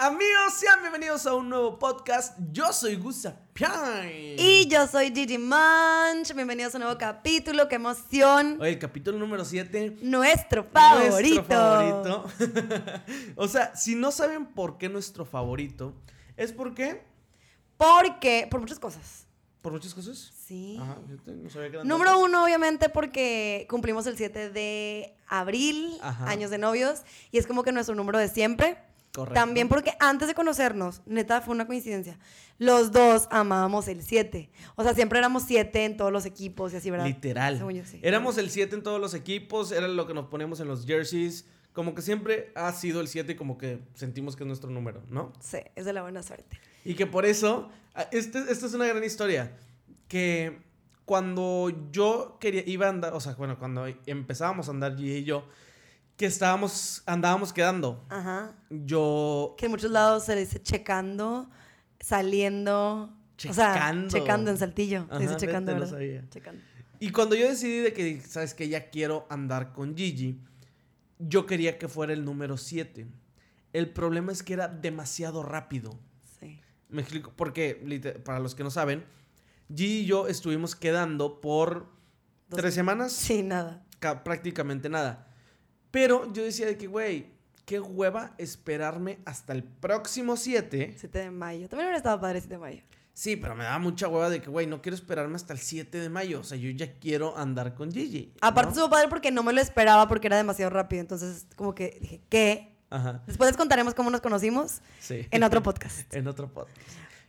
Amigos, sean bienvenidos a un nuevo podcast. Yo soy Pian. Y yo soy Gigi Munch. Bienvenidos a un nuevo capítulo. ¡Qué emoción! Oye, el capítulo número 7. Nuestro favorito. Nuestro favorito. o sea, si no saben por qué nuestro favorito, es porque. Porque. Por muchas cosas. ¿Por muchas cosas? Sí. Ajá, fíjate, no sabía que Número tantas. uno, obviamente, porque cumplimos el 7 de abril, Ajá. años de novios, y es como que nuestro número de siempre. Correcto. También porque antes de conocernos, neta, fue una coincidencia, los dos amábamos el 7. O sea, siempre éramos 7 en todos los equipos y así, ¿verdad? Literal. Yo, sí. Éramos el 7 en todos los equipos, era lo que nos poníamos en los jerseys. Como que siempre ha sido el 7 y como que sentimos que es nuestro número, ¿no? Sí, es de la buena suerte. Y que por eso, este, esta es una gran historia, que cuando yo quería, iba a andar, o sea, bueno, cuando empezábamos a andar G y yo, que estábamos, andábamos quedando, Ajá. yo, Que en muchos lados se dice checando, saliendo. O sea, Checando. checando en saltillo. se dice checando, ¿verdad? sabía. Checando. y cuando yo decidí de que, sabes que ya quiero andar con Gigi, yo quería que fuera el número 7. El problema es que era demasiado rápido. Sí. Me explico, porque para los que no saben, G y yo estuvimos quedando por Dos- tres semanas, Sí, nada. ca- prácticamente nada. Pero yo decía de que, güey, qué hueva esperarme hasta el próximo 7. 7 de mayo. También hubiera estado padre 7 de mayo. Sí, pero me daba mucha hueva de que, güey, no quiero esperarme hasta el 7 de mayo. O sea, yo ya quiero andar con Gigi. Aparte ¿no? estuvo padre porque no me lo esperaba porque era demasiado rápido. Entonces, como que dije, ¿qué? Ajá, Después les contaremos cómo nos conocimos sí. en otro podcast. en otro podcast.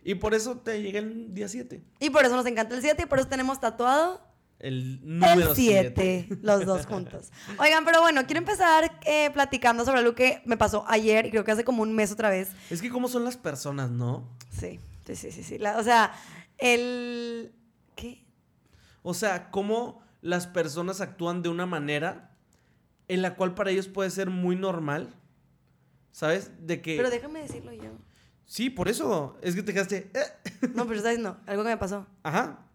Y por eso te llegué el día 7. Y por eso nos encanta el 7 y por eso tenemos tatuado El número el 7. 7, los dos juntos. Oigan, pero bueno, quiero empezar eh, platicando sobre algo que me pasó ayer y creo que hace como un mes otra vez. Es que cómo son las personas, ¿no? Sí, sí, sí, sí. sí. La- o sea, el... ¿Qué? O sea, cómo las personas actúan de una manera en la cual para ellos puede ser muy normal. ¿Sabes? De que... Pero déjame decirlo yo. Sí, por eso. Es que te quedaste... "Eh". No, pero sabes, no, algo que me pasó. Ajá.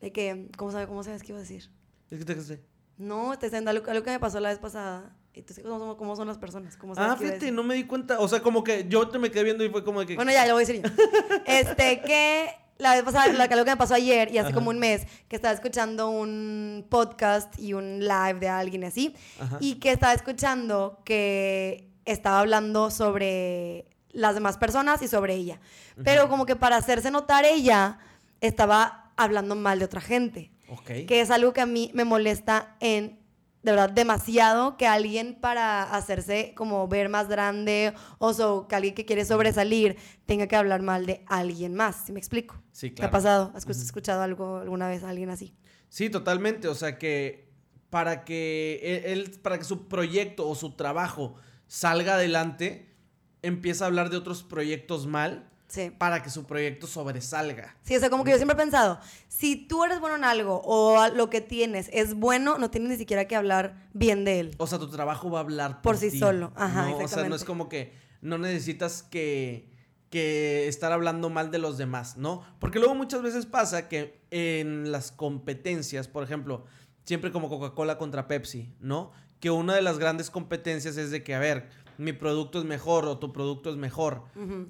De que, ¿cómo, sabe, ¿cómo sabes qué iba a decir? Es que te quedaste... No, te diciendo algo, algo que me pasó la vez pasada. Sabes cómo, son- cómo son las personas. ¿Cómo sabes Ah, fíjate, no me di cuenta. O sea, como que yo te me quedé viendo y fue como de que... Bueno, ya, lo voy a decir yo. Este, que la vez pasada, la, algo que me pasó ayer y hace Ajá. como un mes, que estaba escuchando un podcast y un live de alguien así, Ajá. y que estaba escuchando que estaba hablando sobre las demás personas y sobre ella. Pero como que para hacerse notar ella, estaba hablando mal de otra gente. Ok. Que es algo que a mí me molesta en, de verdad, demasiado que alguien para hacerse como ver más grande o so- que alguien que quiere sobresalir tenga que hablar mal de alguien más, ¿sí me explico? Sí, ¿Te claro. ha pasado? ¿Has escuchado algo alguna vez a alguien así? Sí, totalmente. O sea que para que e-, él- para que su proyecto o su trabajo salga adelante, empieza a hablar de otros proyectos mal Sí. para que su proyecto sobresalga. Sí, o sea, como que yo siempre he pensado, si tú eres bueno en algo o lo que tienes es bueno, no tienes ni siquiera que hablar bien de él. O sea, tu trabajo va a hablar Por sí ti, solo. Ajá, ¿no? O sea, no es como que no necesitas que, que estar hablando mal de los demás, ¿no? Porque luego muchas veces pasa que en las competencias, por ejemplo, siempre como Coca-Cola contra Pepsi, ¿no? Que una de las grandes competencias es de que, a ver, mi producto es mejor o tu producto es mejor.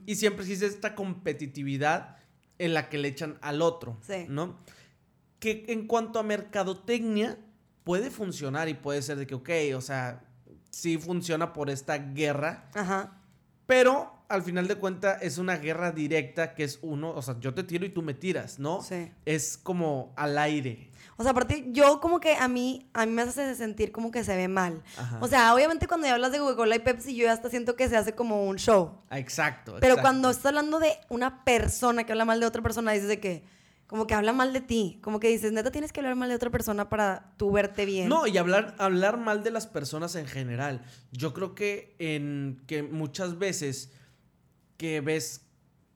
Y siempre existe esta competitividad en la que le echan al otro, Sí. ¿no? Que en cuanto a mercadotecnia puede funcionar y puede ser de que, ok, o sea, sí funciona por esta guerra, Ajá. pero al final de cuentas es una guerra directa que es uno, o sea, yo te tiro y tú me tiras, ¿no? Sí. Es como al aire. O sea, aparte, yo como que a mí, a mí me hace sentir como que se ve mal. Ajá. O sea, obviamente cuando ya hablas de Coca-Cola y Pepsi, yo ya hasta siento que se hace como un show. Ah, Exacto. Pero exacto. cuando estás hablando de una persona que habla mal de otra persona, dices de que, como que habla mal de ti. Como que dices, neta, tienes que hablar mal de otra persona para tú verte bien. No, y hablar, hablar mal de las personas en general. Yo creo que en que muchas veces que ves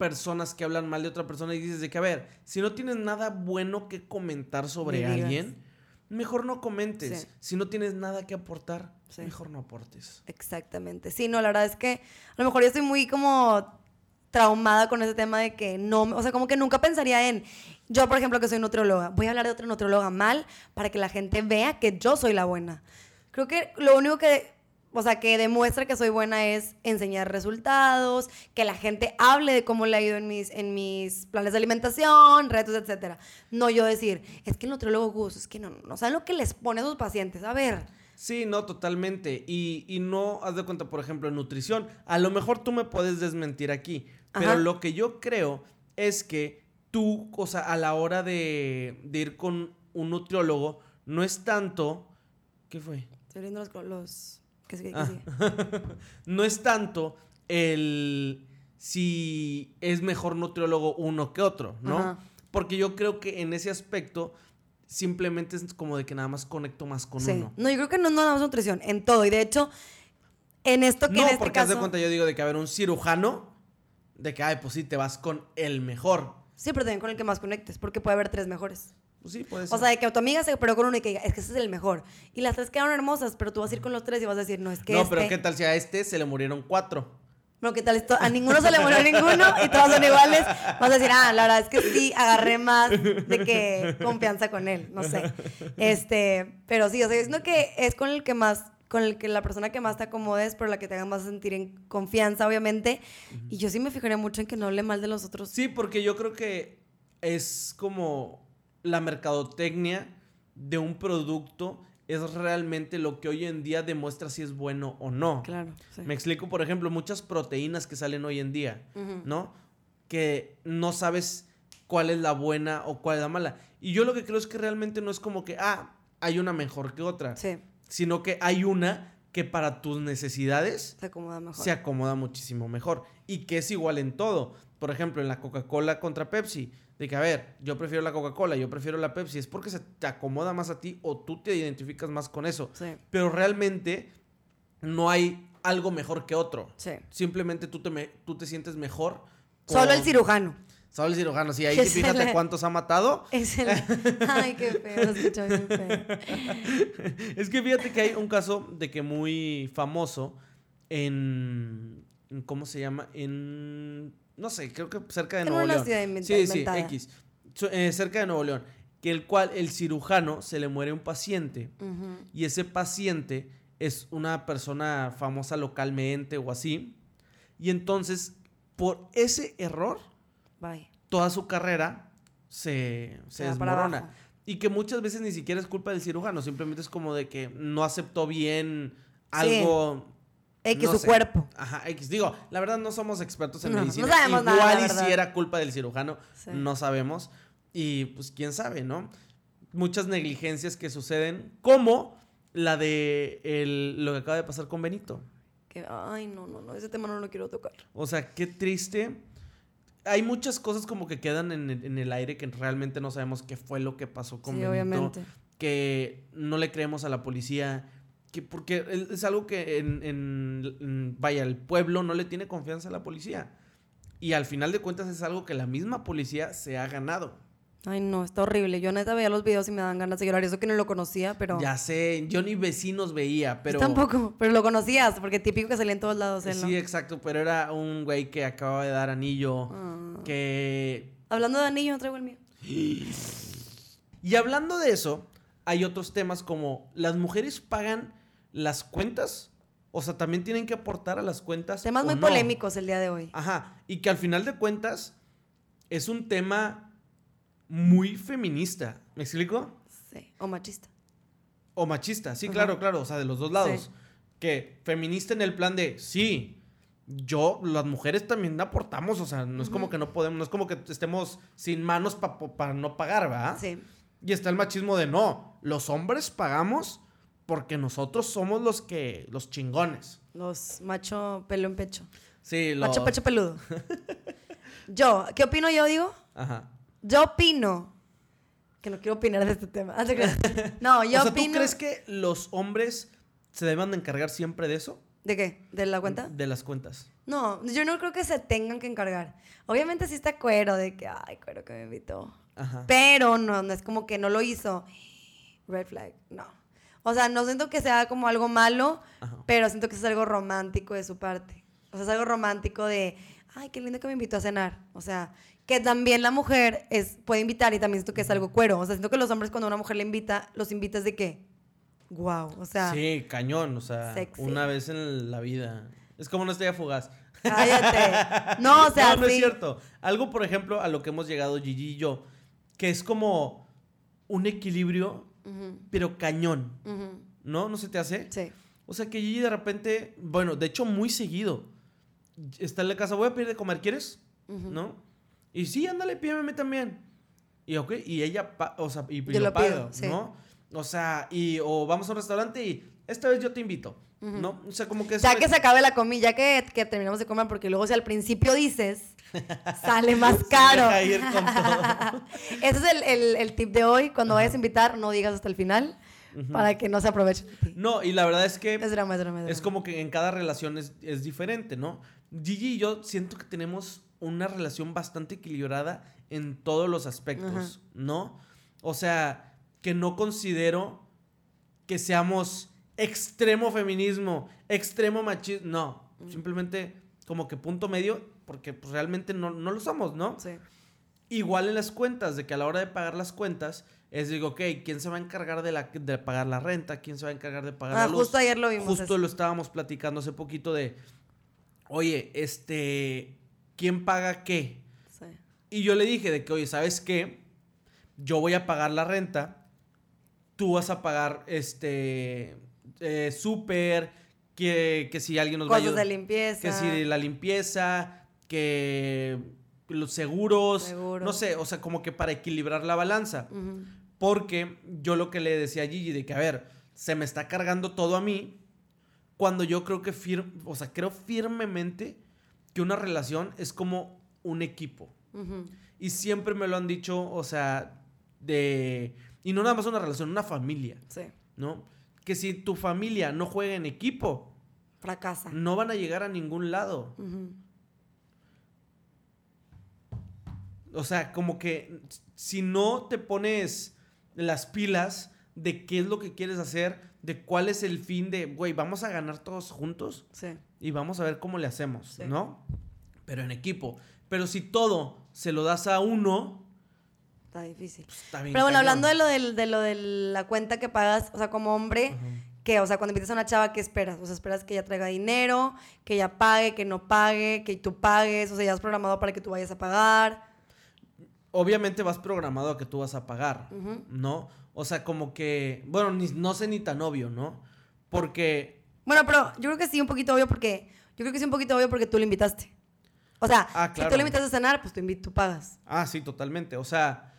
personas que hablan mal de otra persona y dices de que, a ver, si no tienes nada bueno que comentar sobre alguien, mejor no comentes. Sí. Si no tienes nada que aportar, Sí. mejor no aportes. Exactamente. Sí, no, la verdad es que a lo mejor yo estoy muy como traumada con ese tema de que no, o sea, como que nunca pensaría en, yo por ejemplo que soy nutrióloga, voy a hablar de otra nutrióloga mal para que la gente vea que yo soy la buena. Creo que lo único que o sea, que demuestra que soy buena es enseñar resultados, que la gente hable de cómo le ha ido en mis, en mis planes de alimentación, retos, etcétera. No yo decir, es que el nutriólogo Gus, es que no, no saben lo que les pone a sus pacientes. A ver. Sí, no, totalmente. Y, y no, haz de cuenta, por ejemplo, en nutrición. A lo mejor tú me puedes desmentir aquí, pero lo que yo creo es que tú, o sea, a la hora de, de ir con un nutriólogo, no es tanto... ¿Qué fue? Estoy viendo los... los sigue, Ah. sigue. no es tanto el si es mejor nutriólogo uno que otro, ¿no? Ajá. Porque yo creo que en ese aspecto simplemente es como de que nada más conecto más con Sí. uno. No, yo creo que no, no nada más nutrición, en todo. Y de hecho, en esto que No, en este porque haz de caso... cuenta yo digo de que haber un cirujano, de que, ay, pues sí, te vas con el mejor. Sí, pero también con el que más conectes, porque puede haber tres mejores. Pues sí, puede ser. O sea, de que tu amiga se operó con uno y que diga, es que ese es el mejor. Y las tres quedaron hermosas, pero tú vas a ir con los tres y vas a decir, no, es que no, este... pero ¿qué tal si a este se le murieron cuatro? Bueno, ¿qué tal esto? A ninguno se le murió ninguno y todos son iguales. Vas a decir, ah, la verdad es que sí, agarré más de que confianza con él, no sé. Este, pero sí, o sea, es lo que es con el que más, con el que la persona que más te acomodes, pero la que te haga más sentir en confianza, obviamente. Y yo sí me fijaría mucho en que no hable mal de los otros. Sí, porque yo creo que es como la mercadotecnia de un producto es realmente lo que hoy en día demuestra si es bueno o no. Claro, sí. Me explico, por ejemplo, muchas proteínas que salen hoy en día. ¿no? Que no sabes cuál es la buena o cuál es la mala. Y yo lo que creo es que realmente no es como que, ah, hay una mejor que otra, Sí, sino que hay una que para tus necesidades se acomoda mejor. se acomoda muchísimo mejor y que es igual en todo. Por ejemplo, en la Coca-Cola contra Pepsi, de que, a ver, yo prefiero la Coca-Cola, yo prefiero la Pepsi, es porque se te acomoda más a ti o tú te identificas más con eso. Sí, Pero realmente no hay algo mejor que otro. sí. Simplemente tú te, me- tú te sientes mejor. Solo el cirujano. Solo el cirujano, sí, ahí sí fíjate le- cuántos ha matado. Es el... Ay, qué feo, escucho feo. Es que fíjate que hay un caso de que muy famoso en- ¿cómo se llama? En no sé, creo que cerca de En Nuevo León. sí, sí. X. Eh, cerca de Nuevo León, que el cual el cirujano se le muere un paciente y ese paciente es una persona famosa localmente o así. Y entonces, por ese error, Bye. toda su carrera se, se desmorona. Y que muchas veces ni siquiera es culpa del cirujano, simplemente es como de que no aceptó bien algo. X, no su sé. cuerpo. Ajá, X. Digo, la verdad no somos expertos en No, no medicina. sabemos Igual nada, y si era culpa del cirujano, Sí. no sabemos. Y pues quién sabe, ¿no? Muchas negligencias que suceden, como la de el- lo que acaba de pasar con Benito. Que, ay, no, no, no, ese tema no lo quiero tocar. O sea, qué triste. Hay muchas cosas como que quedan en el, en el aire que realmente no sabemos qué fue lo que pasó con sí, Benito. obviamente. Que no le creemos a la policía. Que porque es algo que en, en- en- vaya, el pueblo no le tiene confianza a la policía. Y al final de cuentas es algo que la misma policía se ha ganado. Ay, no, está horrible. Yo neta veía los videos y me dan ganas de llorar. Eso que no lo conocía, pero... Ya sé, yo ni vecinos veía, Yo pero... tampoco, pero lo conocías, porque típico que salía en todos lados él, ¿no? Sí, exacto, pero era un güey que acababa de dar anillo, Ah. que Hablando de anillo, traigo el mío. Y hablando de eso, hay otros temas como las mujeres pagan las cuentas, o sea, también tienen que aportar a las cuentas. Temas muy no. polémicos el día de hoy. Ajá, y que al final de cuentas es un tema muy feminista, ¿me explico? Sí. O machista. O machista, sí, Ajá. claro, claro, o sea, de los dos lados. Sí. Que feminista en el plan de, sí, yo, las mujeres también aportamos, o sea, no es como que no podemos, no es como que estemos sin manos para no pagar, ¿verdad? Sí. Y está el machismo de no, los hombres pagamos porque nosotros somos los que, los chingones. Los macho pelo en pecho. Sí, los... Macho pecho peludo. yo, ¿qué opino yo, digo? Ajá. Yo opino. Que no quiero opinar de este tema. No, yo o sea, opino. ¿tú crees que los hombres se deban de encargar siempre de eso? ¿De qué? ¿De la cuenta? De las cuentas. No, yo no creo que se tengan que encargar. Obviamente sí está cuero de que, ay, cuero que me invitó. Ajá. Pero no, no es como que no lo hizo. Red flag, no. O sea, no siento que sea como algo malo, Ajá. pero siento que es algo romántico de su parte. O sea, es algo romántico de, ay, qué lindo que me invitó a cenar. O sea, que también la mujer es, puede invitar y también siento que es algo cuero. O sea, siento que los hombres cuando una mujer le invita, los invitas de qué? Wow, o sea, Sí, cañón, o sea, Sexy. una vez en la vida. Es como una estrella fugaz. cállate. No, o sea, no, no es cierto. Algo, por ejemplo, a lo que hemos llegado Gigi y yo, que es como un equilibrio, Pero cañón, ¿no? ¿No se te hace? Sí. O sea, que Gigi de repente, bueno, de hecho muy seguido, está en la casa, voy a pedir de comer, ¿quieres? ¿No? Y sí, ándale, pídeme también. Y ok, y ella, o sea, y yo lo lo pago, pido, sí. ¿no? O sea, y, o vamos a un restaurante y esta vez yo te invito, ¿no? O sea, como que... Ya que se acabe la comida, ya que, que terminamos de comer, porque luego si al principio dices, sale más caro. Ese es el, el- el tip de hoy. Cuando vayas a invitar, no digas hasta el final para que no se aprovechen. No, y la verdad es que Es drama, es drama, es drama. es como que en cada relación es, es diferente, ¿no? Gigi y yo siento que tenemos una relación bastante equilibrada en todos los aspectos. ¿no? O sea, que no considero que seamos extremo feminismo, extremo machismo, no, simplemente como que punto medio, porque pues, realmente no, no lo somos, ¿no? Sí. Igual en las cuentas, de que a la hora de pagar las cuentas, es digo, ok, ¿quién se va a encargar de, la, de pagar la renta? ¿Quién se va a encargar de pagar Ah, la luz? justo ayer lo vimos. Justo eso. lo estábamos platicando hace poquito de, oye, este, ¿quién paga qué? Sí. Y yo le dije de que, oye, ¿sabes qué? Yo voy a pagar la renta, tú vas a pagar, este, eh, súper, que, que si alguien nos va a Cosas de ayudar, limpieza. que si la limpieza, que los seguros, Seguro. no sé, o sea, como que para equilibrar la balanza. Porque yo lo que le decía a Gigi de que, a ver, se me está cargando todo a mí, cuando yo creo que, fir o sea, creo firmemente que una relación es como un equipo. Y siempre me lo han dicho, o sea, de... Y no nada más una relación, una familia, Sí. ¿no? Que si tu familia no juega en equipo, Fracasa. no van a llegar a ningún lado. O sea, como que si no te pones las pilas de qué es lo que quieres hacer, de cuál es el fin de, güey, vamos a ganar todos juntos Sí. y vamos a ver cómo le hacemos, Sí. ¿no? Pero en equipo. Pero si todo se lo das a uno, Está difícil. pues está bien. Pero bueno, cañón. hablando de lo, del- de lo de la cuenta que pagas, o sea, como hombre, que, o sea, cuando invitas a una chava, ¿qué esperas? O sea, esperas que ella traiga dinero, que ella pague, que no pague, que tú pagues, o sea, ya has programado para que tú vayas a pagar. Obviamente vas programado a que tú vas a pagar. ¿no? O sea, como que, bueno, ni- no sé ni tan obvio, ¿no? Porque Bueno, pero yo creo que sí, un poquito obvio porque, yo creo que sí, un poquito obvio porque tú le invitaste. O sea, Ah, si tú le invitas a cenar, pues tú, tú pagas. Ah, sí, totalmente. O sea,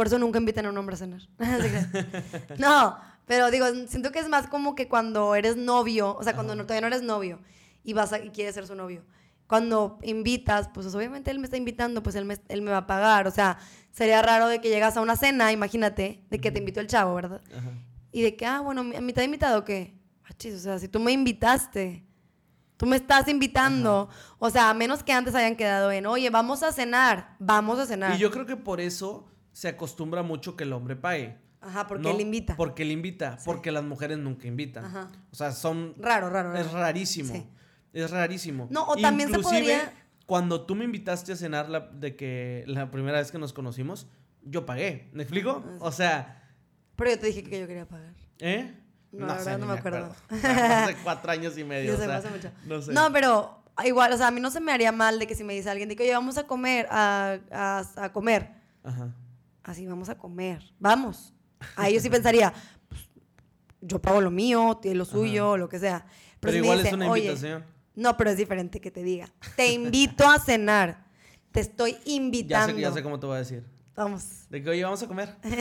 Por eso nunca invitan a un hombre a cenar. No, pero digo, siento que es más como que cuando eres novio, o sea, cuando no- todavía no eres novio y vas a, y quieres ser su novio. Cuando invitas, pues obviamente él me está invitando, pues él me, él me va a pagar. O sea, sería raro de que llegas a una cena, imagínate, de que te invitó el chavo, ¿verdad? ajá. Y de que, ah, bueno, ¿a mí te ha invitado qué? Ah, chis, o sea, si tú me invitaste, tú me estás invitando. O sea, a menos que antes hayan quedado en, oye, vamos a cenar, vamos a cenar. Y yo creo que por eso se acostumbra mucho que el hombre pague. Ajá, porque ¿no? él invita. Porque él invita, porque las mujeres nunca invitan. Ajá. O sea, son... Raro, raro, raro. Es rarísimo. Sí. Es rarísimo. No, o también se Inclusive, podría- cuando tú me invitaste a cenar la, de que la primera vez que nos conocimos, yo pagué. ¿Me explico? Ah, sí. O sea, Pero yo te dije que yo quería pagar. ¿eh? No, la verdad ni no me acuerdo. Hace cuatro años y medio. Yo o sé, sea, hace mucho. No sé. No, pero igual, o sea, a mí no se me haría mal de que si me dice alguien de que, oye, vamos a comer, a, a, a comer. Ajá. Así, vamos a comer. Vamos. Ahí yo sí pensaría, pues, yo pago lo mío, tiene lo suyo, lo que sea. Pero, igual dice, es una "Oye, invitación. No, pero es diferente que te diga. Te invito a cenar. Te estoy Ya invitando. sé, ya sé cómo te voy a decir. Vamos. De que, oye, vamos a comer. Por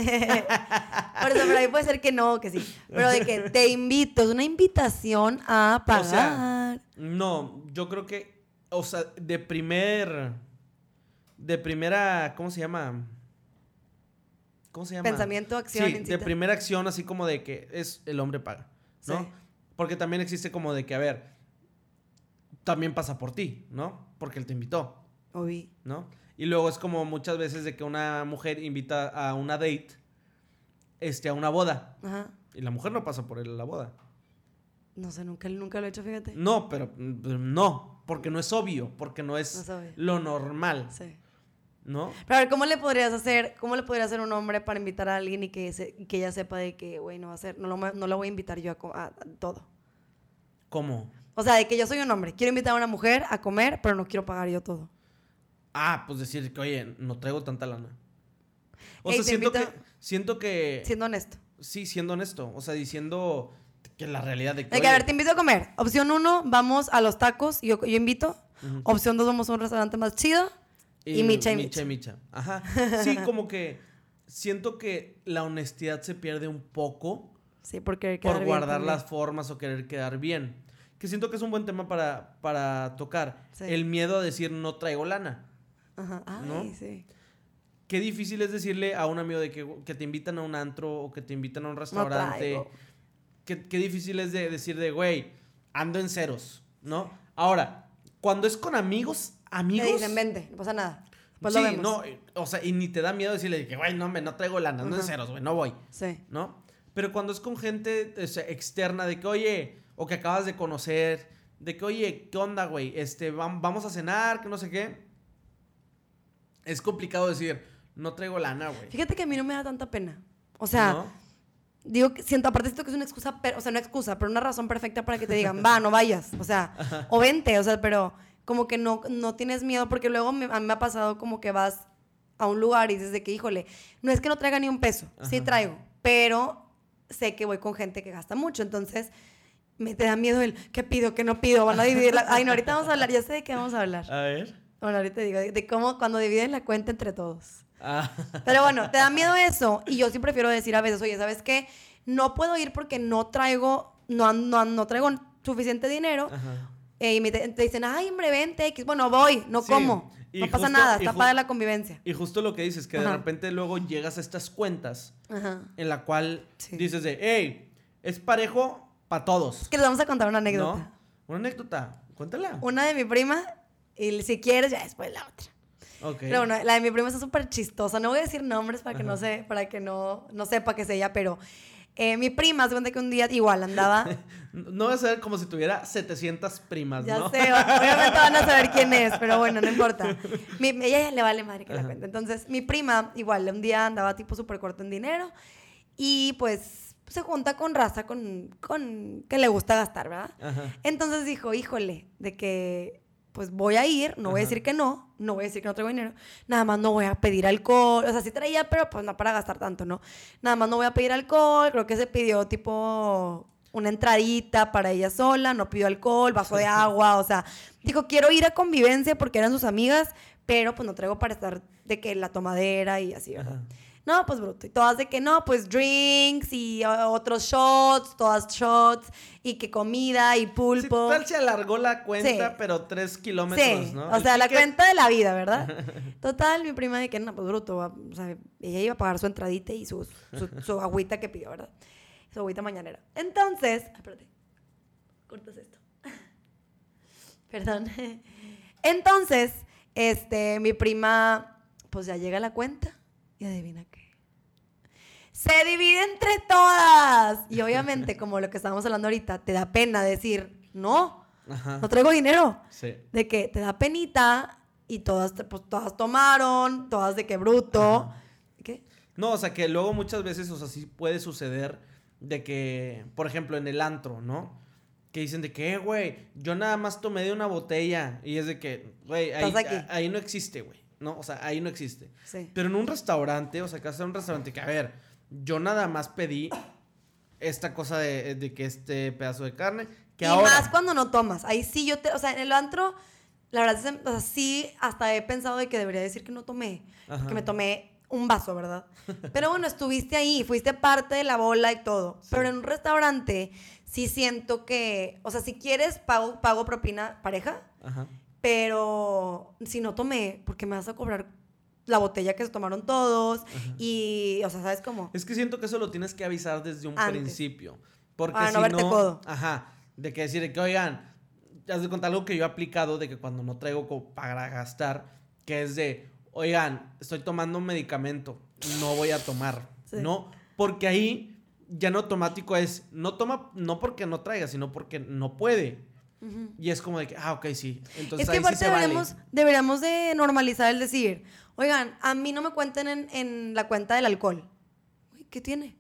eso, pero ahí puede ser que no, que sí. Pero de que te invito, es una invitación a pagar. O sea, no, yo creo que, o sea, de primer, de primera, ¿cómo se llama? ¿Cómo se llama? Pensamiento, acción, Sí, de primera acción, así como de que es el hombre paga, ¿no? Sí. Porque también existe como de que, a ver, también pasa por ti, ¿no? Porque él te invitó, Oí. ¿no? Y luego es como muchas veces de que una mujer invita a una date, este, a una boda, Ajá. y la mujer no pasa por él a la boda. No sé, nunca, nunca lo he hecho, fíjate. No, pero no, porque no es obvio, porque no es, No es lo normal, Sí. ¿No? Pero a ver, ¿cómo le podrías hacer, cómo le podría hacer un hombre para invitar a alguien y que, se- y que ella sepa de que, güey, no va a ser, no lo, no lo voy a invitar yo a, co- a- a todo? ¿Cómo? O sea, de que yo soy un hombre, quiero invitar a una mujer a comer, pero no quiero pagar yo todo. Ah, pues decir que, oye, no traigo tanta lana. O Ey, sea, siento que, siento que, Siendo honesto. sí, siendo honesto, o sea, diciendo que la realidad de que, De que, a ver, te invito a comer. Opción uno, vamos a los tacos, yo, yo invito. Ujú. Opción dos, vamos a un restaurante más chido. Y micha y micha. micha. Ajá. Sí, como que siento que la honestidad se pierde un poco Sí, porque por guardar las formas o querer quedar bien. Que siento que es un buen tema para, para tocar. Sí. El miedo a decir no traigo lana. Ajá. Ay, ¿no? sí. Qué difícil es decirle a un amigo de que, que te invitan a un antro o que te invitan a un No restaurante. traigo. qué, qué difícil es de decir de, güey, ando en ceros, ¿no? Ahora, cuando es con amigos, amigos. Te dicen, vente, no pasa nada. Después sí, lo vemos. no, o sea, y ni te da miedo decirle que, güey, no, hombre, no traigo lana, ando en Ajá. ceros, güey, no voy, Sí. ¿no? Pero cuando es con gente o sea, externa, de que, oye, o que acabas de conocer, de que, oye, ¿qué onda, güey? Este, vam- vamos a cenar, que no sé qué. Es complicado decir, no traigo lana, güey. Fíjate que a mí no me da tanta pena. O sea, ¿No? digo, siento, aparte siento que es una excusa, per- o sea, no excusa, pero una razón perfecta para que te digan, va, no vayas. O sea, o vente, o sea, pero como que no, no tienes miedo, porque luego me- a mí me ha pasado como que vas a un lugar y dices de que, híjole, no es que no traiga ni un peso, sí Ajá. traigo, pero sé que voy con gente que gasta mucho, entonces me te da miedo el, ¿qué pido, qué no pido? Van a dividir la... Ay, no, ahorita vamos a hablar, ya sé de qué vamos a hablar. A ver. Bueno, ahorita digo, de, de cómo cuando dividen la cuenta entre todos. Ah, Pero bueno, te da miedo eso. Y yo sí prefiero decir a veces, oye, ¿sabes qué? No puedo ir porque no traigo, no, no, no traigo suficiente dinero. ajá. Eh, y me te, te dicen, ay, hombre, vente, X. Bueno, voy, no Sí, como. y No pasa nada, está padre la convivencia. Y justo lo que dices, que de repente luego llegas a estas cuentas Ajá. en la cual Sí. dices de, hey, es parejo para todos. Es que les vamos a contar una ¿No? anécdota. Una anécdota. Cuéntala. Una de mi prima, y si quieres, ya después la otra. Pero bueno, la de mi prima está súper chistosa. No voy a decir nombres para que no se, para que no, no sepa que es ella, pero eh, mi prima, se cuenta que un día igual andaba. No vas a ver como si tuviera 700 primas, Ya ¿no? sé, obviamente van a saber quién es, pero bueno, no importa. Mi, ella ya le vale madre que la cuente. Entonces, mi prima, igual, un día andaba tipo súper corto en dinero y pues se junta con raza con, con que le gusta gastar, ¿verdad? Ajá. Entonces dijo, híjole, de que pues voy a ir, no voy a decir que no, no voy a decir que no traigo dinero, nada más no voy a pedir alcohol, o sea, sí traía, pero pues no para gastar tanto, ¿no? Nada más no voy a pedir alcohol, creo que se pidió tipo una entradita para ella sola, no pidió alcohol, vaso de agua, o sea, dijo, quiero ir a convivencia porque eran sus amigas, pero pues no traigo para estar de que la tomadera y así, ¿verdad? Ajá. No, pues bruto. Y todas de que no, pues drinks y otros shots, todas shots, y que comida y Sí, pulpo. total se alargó la cuenta, Sí. pero tres kilómetros, Sí, ¿no? o sea, la cuenta de la vida, ¿verdad? Total, mi prima de que no, pues bruto, o sea, ella iba a pagar su entradita y su, su, su agüita que pidió, ¿verdad? Su agüita mañanera. Entonces, espérate, cortas esto. Perdón. Entonces, este, mi prima, pues ya llega la cuenta y adivina qué. Se divide entre todas. Y obviamente, como lo que estábamos hablando ahorita, te da pena decir, no, Ajá. no traigo dinero Sí. de que te da penita y todas, pues, todas tomaron, todas de que bruto. Ajá. ¿Qué? No, o sea, que luego muchas veces, o sea, sí puede suceder de que, por ejemplo, en el antro, ¿no? Que dicen de que, "Eh, güey, yo nada más tomé de una botella. Y es de que, güey, ahí, ahí no existe, güey. No, o sea, ahí no existe. Sí. Pero en un restaurante, o sea, que hacer un restaurante que, a ver, yo nada más pedí esta cosa de, de que este pedazo de carne, que y ahora... más cuando no tomas. Ahí sí yo te, o sea, en el antro, la verdad, es- o sea, sí, hasta he pensado de que debería decir que no tomé. Ajá. Que me tomé un vaso, ¿verdad? Pero bueno, estuviste ahí, fuiste parte de la bola y todo. Sí. Pero en un restaurante sí siento que, o sea, si quieres, pago, pago propina pareja, Ajá. pero si no tomé, porque me vas a cobrar la botella que se tomaron todos y, o sea, ¿sabes cómo? Es que siento que eso lo tienes que avisar desde un Antes. principio. Porque Para si no verte codo. Ajá. De que decir que, oigan, haz de contar algo que yo he aplicado de que cuando no traigo co- para gastar, que es de, oigan, estoy tomando un medicamento, no voy a tomar. Sí. ¿No? Porque ahí ya en automático es, no toma, no porque no traiga, sino porque no puede. Ujú. Y es como de que, ah, ok, sí. Entonces es que ahí sí aparte se vale. deberíamos, deberíamos de normalizar el decir, Oigan, a mí no me cuenten en, en la cuenta del alcohol. Uy, ¿Qué tiene?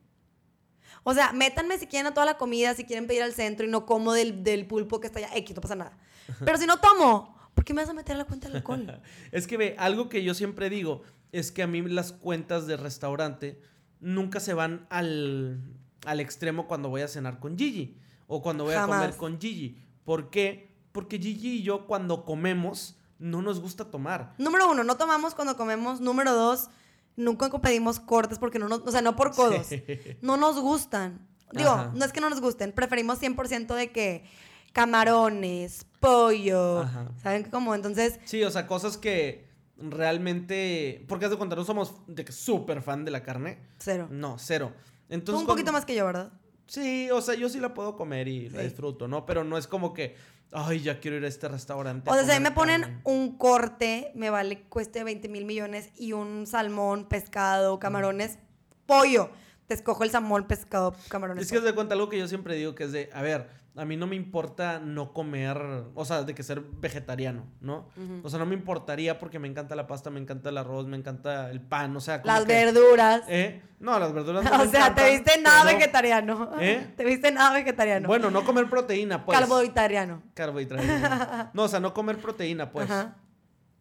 O sea, métanme si quieren a toda la comida, si quieren pedir al centro y no como del, del pulpo que está allá. X, no pasa nada. Pero si no tomo, ¿por qué me vas a meter a la cuenta del alcohol? Es que ve, algo que yo siempre digo es que a mí las cuentas de restaurante nunca se van al, al extremo cuando voy a cenar con Gigi o cuando voy a comer con Gigi. ¿Por qué? Porque Gigi y yo cuando comemos no nos gusta tomar. Número uno, no tomamos cuando comemos. Número dos, nunca pedimos cortes porque no nos, o sea, no por codos. Sí. No nos gustan. Digo, Ajá. no es que no nos gusten, preferimos 100% de que camarones, pollo, Ajá. ¿saben cómo? Entonces, Sí, o sea, cosas que realmente... Porque haz de cuenta, no somos de que súper fan de la carne. cero. No, cero. Entonces, un cuando- poquito más que yo, ¿verdad? Sí, o sea, yo sí la puedo comer y la disfruto, ¿no? Pero no es como que, ay, ya quiero ir a este restaurante. O sea, si a mí comer me ponen carne". un corte, me vale, cueste 20 mil millones y un salmón, pescado, camarones, pollo. Te escojo el salmón, pescado, camarones. Es que de cuenta algo que yo siempre digo que es de, a ver, a mí no me importa no comer, o sea, de que ser vegetariano, ¿no? O sea, no me importaría porque me encanta la pasta, me encanta el arroz, me encanta el pan, o sea, como Las que- verduras. ¿Eh? No, las verduras no me o sea, te viste nada pero- vegetariano. ¿Eh? Te viste nada vegetariano. Bueno, no comer proteína, pues. Carbohidratariano. Carbohidratos. No, o sea, no comer proteína, pues. Ajá.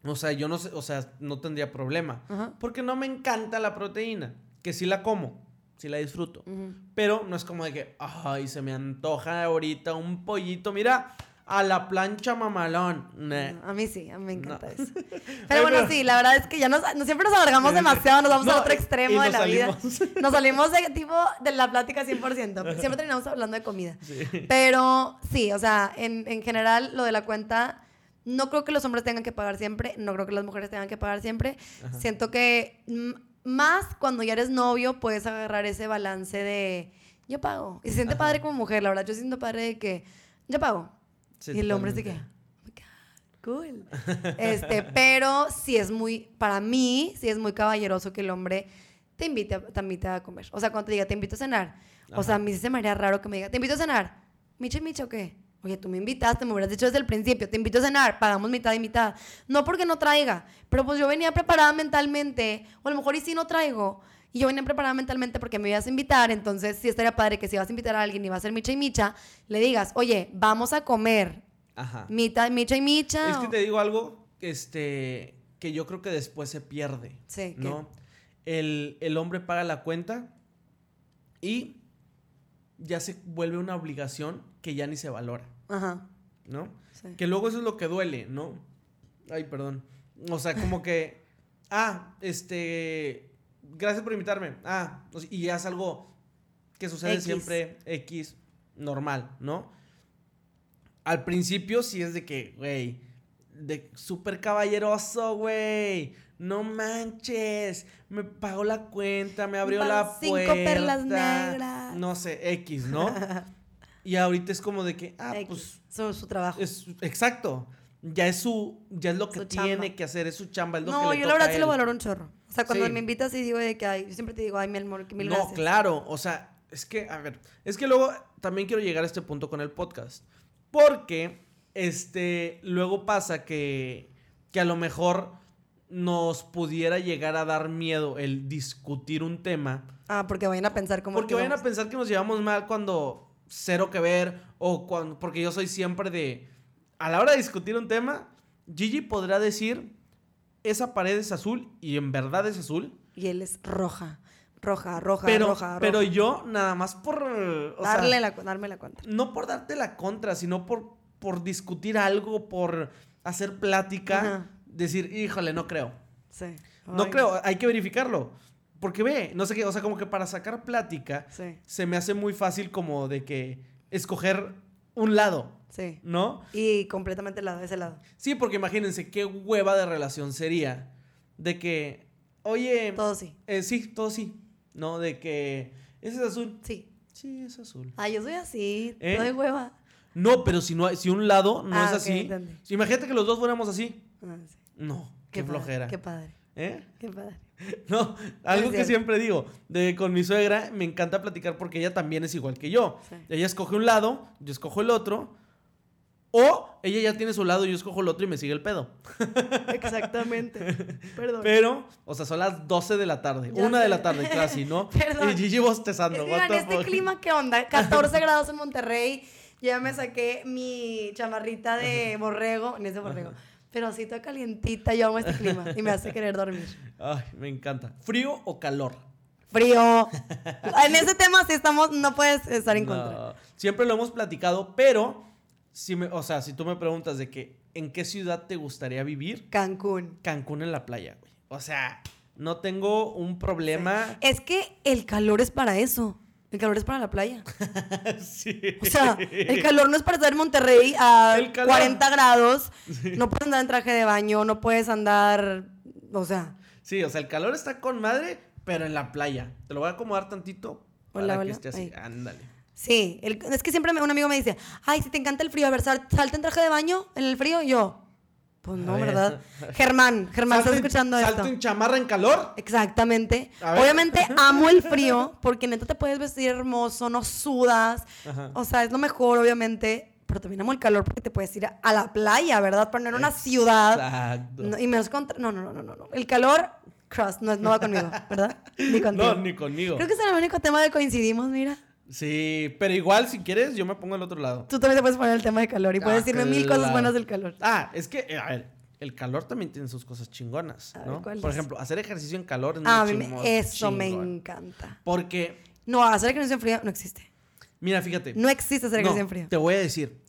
O sea, yo no sé, o sea, no tendría problema. Ajá. Porque no me encanta la proteína. Que sí la como, sí la disfruto. Pero no es como de que, ay, se me antoja ahorita un pollito. Mira, a la plancha mamalón. Nah. A mí sí, a mí me encanta No. eso. Ay, Pero bueno, pero- sí, la verdad es que ya nos, no- siempre nos alargamos demasiado, nos vamos No, al otro extremo de la vida. Nos salimos de tipo de la plática 100%. Siempre terminamos hablando de comida. Sí. Pero sí, o sea, en, en general lo de la cuenta, no creo que los hombres tengan que pagar siempre, no creo que las mujeres tengan que pagar siempre. Ajá. Siento que mm, más cuando ya eres novio puedes agarrar ese balance de yo pago. Y se siente Ajá. padre como mujer, la verdad. Yo siento padre de que yo pago. Sí, y el hombre se queda, oh my God, cool. Este, pero sí es muy, para mí, sí es muy caballeroso que el hombre te invite, a- te invite a comer. O sea, cuando te diga, te invito a cenar. O sea, a mí se me haría raro que me diga, ¿te invito a cenar? ¿Micha y micha o qué? Oye, tú me invitaste, me hubieras dicho desde el principio, te invito a cenar, pagamos mitad y mitad. No porque no traiga, pero pues yo venía preparada mentalmente, o a lo mejor y sí no traigo, y yo venía preparada mentalmente porque me ibas a invitar, entonces sí estaría padre que si vas a invitar a alguien y va a ser micha y micha, le digas, oye, vamos a comer, Ajá. mitad, micha y micha. Es que te digo algo este, que yo creo que después se pierde. Sí. ¿no? El, el hombre paga la cuenta y ya se vuelve una obligación que ya ni se valora, Ajá, ¿no? sí. Que luego eso es lo que duele, ¿no? Ay, perdón. O sea, como que, ah, este, gracias por invitarme. Ah, y ya es algo que sucede X. siempre X, normal, ¿no? Al principio sí es de que, güey, de súper caballeroso, güey. No manches, me pagó la cuenta, me abrió la cinco puerta. perlas negras. No sé, X, ¿no? y ahorita es como de que, ah, X, pues su, su trabajo. es, exacto. Ya es su, ya es lo que Su tiene chamba. que hacer, es su chamba, es lo No, que le yo la verdad a sí lo valoro un chorro. O sea, cuando Sí. me invitas y digo de que, ay, yo siempre te digo, ay, mi amor, que mil no, gracias. claro, o sea, es que, a ver, es que luego también quiero llegar a este punto con el podcast. Porque, este, luego pasa que, que a lo mejor nos pudiera llegar a dar miedo el discutir un tema. Ah, porque vayan a pensar como Porque que vayan a pensar que nos llevamos mal cuando cero que ver o cuando, porque yo soy siempre de, a la hora de discutir un tema, Gigi podrá decir, esa pared es azul y en verdad es azul. Y él es roja, roja, roja, pero, roja, roja. pero yo nada más por... o sea, Darle la, darme la cuenta. no por darte la contra, sino por, por discutir algo, por hacer plática, Ajá. Decir, híjole, no creo. Sí. No Ay, creo, hay que verificarlo. Porque ve, no sé qué, o sea, como que para sacar plática, Sí, se me hace muy fácil como de que escoger un lado, sí. ¿no? Y completamente el lado, ese lado. Sí, porque imagínense qué hueva de relación sería de que, oye, Todo sí. eh, sí, todo sí, ¿no? De que, ese es azul. Sí. Sí, es azul. Ay, yo soy así, ¿Eh? no de hueva. No, pero si, no, hay- si un lado no Ah, es así, entendí. imagínate que los dos fuéramos así. Ah, sí. No, qué, padre, flojera. Qué padre, ¿Eh? qué padre. No, algo es que siempre digo, de con mi suegra me encanta platicar porque ella también es igual que yo. Sí. Ella escoge un lado, yo escojo el otro O ella ya tiene su lado y yo escojo el otro y me sigue el pedo. Exactamente. Perdón. Pero, o sea, son las 12 de la tarde. Ya una de la tarde casi, ¿no? Perdón. Y Gigi bostezando. the este clima, ¿qué onda? 14 grados en Monterrey. Yo ya me saqué mi chamarrita de borrego, en ese borrego. Pero así toda calientita, yo amo este clima y me hace querer dormir. Ay, me encanta. ¿Frío o calor? Frío. En ese tema sí estamos, no puedes estar en contra. Siempre lo hemos platicado, pero, si me, o sea, si tú me preguntas de que, ¿en qué ciudad te gustaría vivir? Cancún. Cancún en la playa, güey. O sea, no tengo un problema. Es que el calor es para eso. El calor es para la playa. Sí. O sea, el calor no es para estar en Monterrey a El calor. 40 grados. No puedes andar en traje de baño, no puedes andar. O sea, Sí, o sea, el calor está con madre, pero en la playa. Te lo voy a acomodar tantito para Hola, que hola. esté así. Ándale. sí. el- es que siempre un amigo me dice: Ay, si te encanta el frío, a ver, sal- salte en traje de baño en el frío. Y yo, pues no, ver. ¿verdad? Germán, Germán, ¿estás escuchando salte esto? en chamarra en calor. Exactamente. Obviamente amo el frío porque neta te puedes vestir hermoso, no sudas. Ajá. O sea, es lo mejor, obviamente. Pero también amo el calor porque te puedes ir a, la playa, ¿verdad? Pero no en una ciudad. Exacto. No, y menos contra. No, no, no, no, no. El calor, crust, no, no va conmigo, ¿verdad? Ni contigo. No, ni conmigo. Creo que es el único tema de coincidimos, mira. Sí, pero igual si quieres yo me pongo al otro lado. Tú también te puedes poner el tema de calor y puedes Ah, decirme mil cosas buenas del calor. Ah, es que, eh, a ver, el calor también tiene sus cosas chingonas, A ver, ¿no? ¿cuáles? Por ejemplo, hacer ejercicio en calor es Ah, muy chingón, eso me chingón. encanta. Porque, No, hacer ejercicio en frío no existe. mira, fíjate. No existe hacer no, ejercicio en frío. Te voy a decir,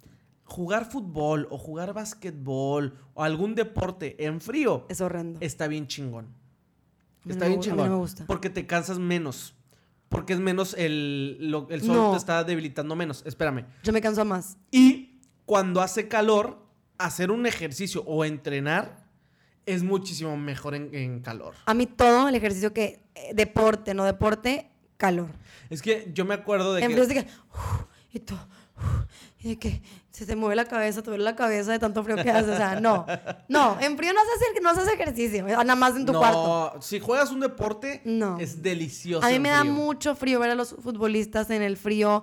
jugar fútbol o jugar basquetbol o algún deporte en frío Es horrendo. está bien chingón. Está no bien gu- a mí chingón. no me gusta. Porque te cansas menos. Porque es menos el, lo- el sol No. te está debilitando menos. Espérame. Yo me canso más. Y cuando hace calor, hacer un ejercicio o entrenar es muchísimo mejor en, en calor. A mí todo el ejercicio que eh, deporte, no deporte, calor. Es que yo me acuerdo de En que... es de que y y de que se te mueve la cabeza, te duele la cabeza de tanto frío que haces, o sea, no. No, en frío no se hace, no se hace ejercicio, nada más en tu no, cuarto. si juegas un deporte, No. es delicioso. A mí me da mucho frío ver a los futbolistas en el frío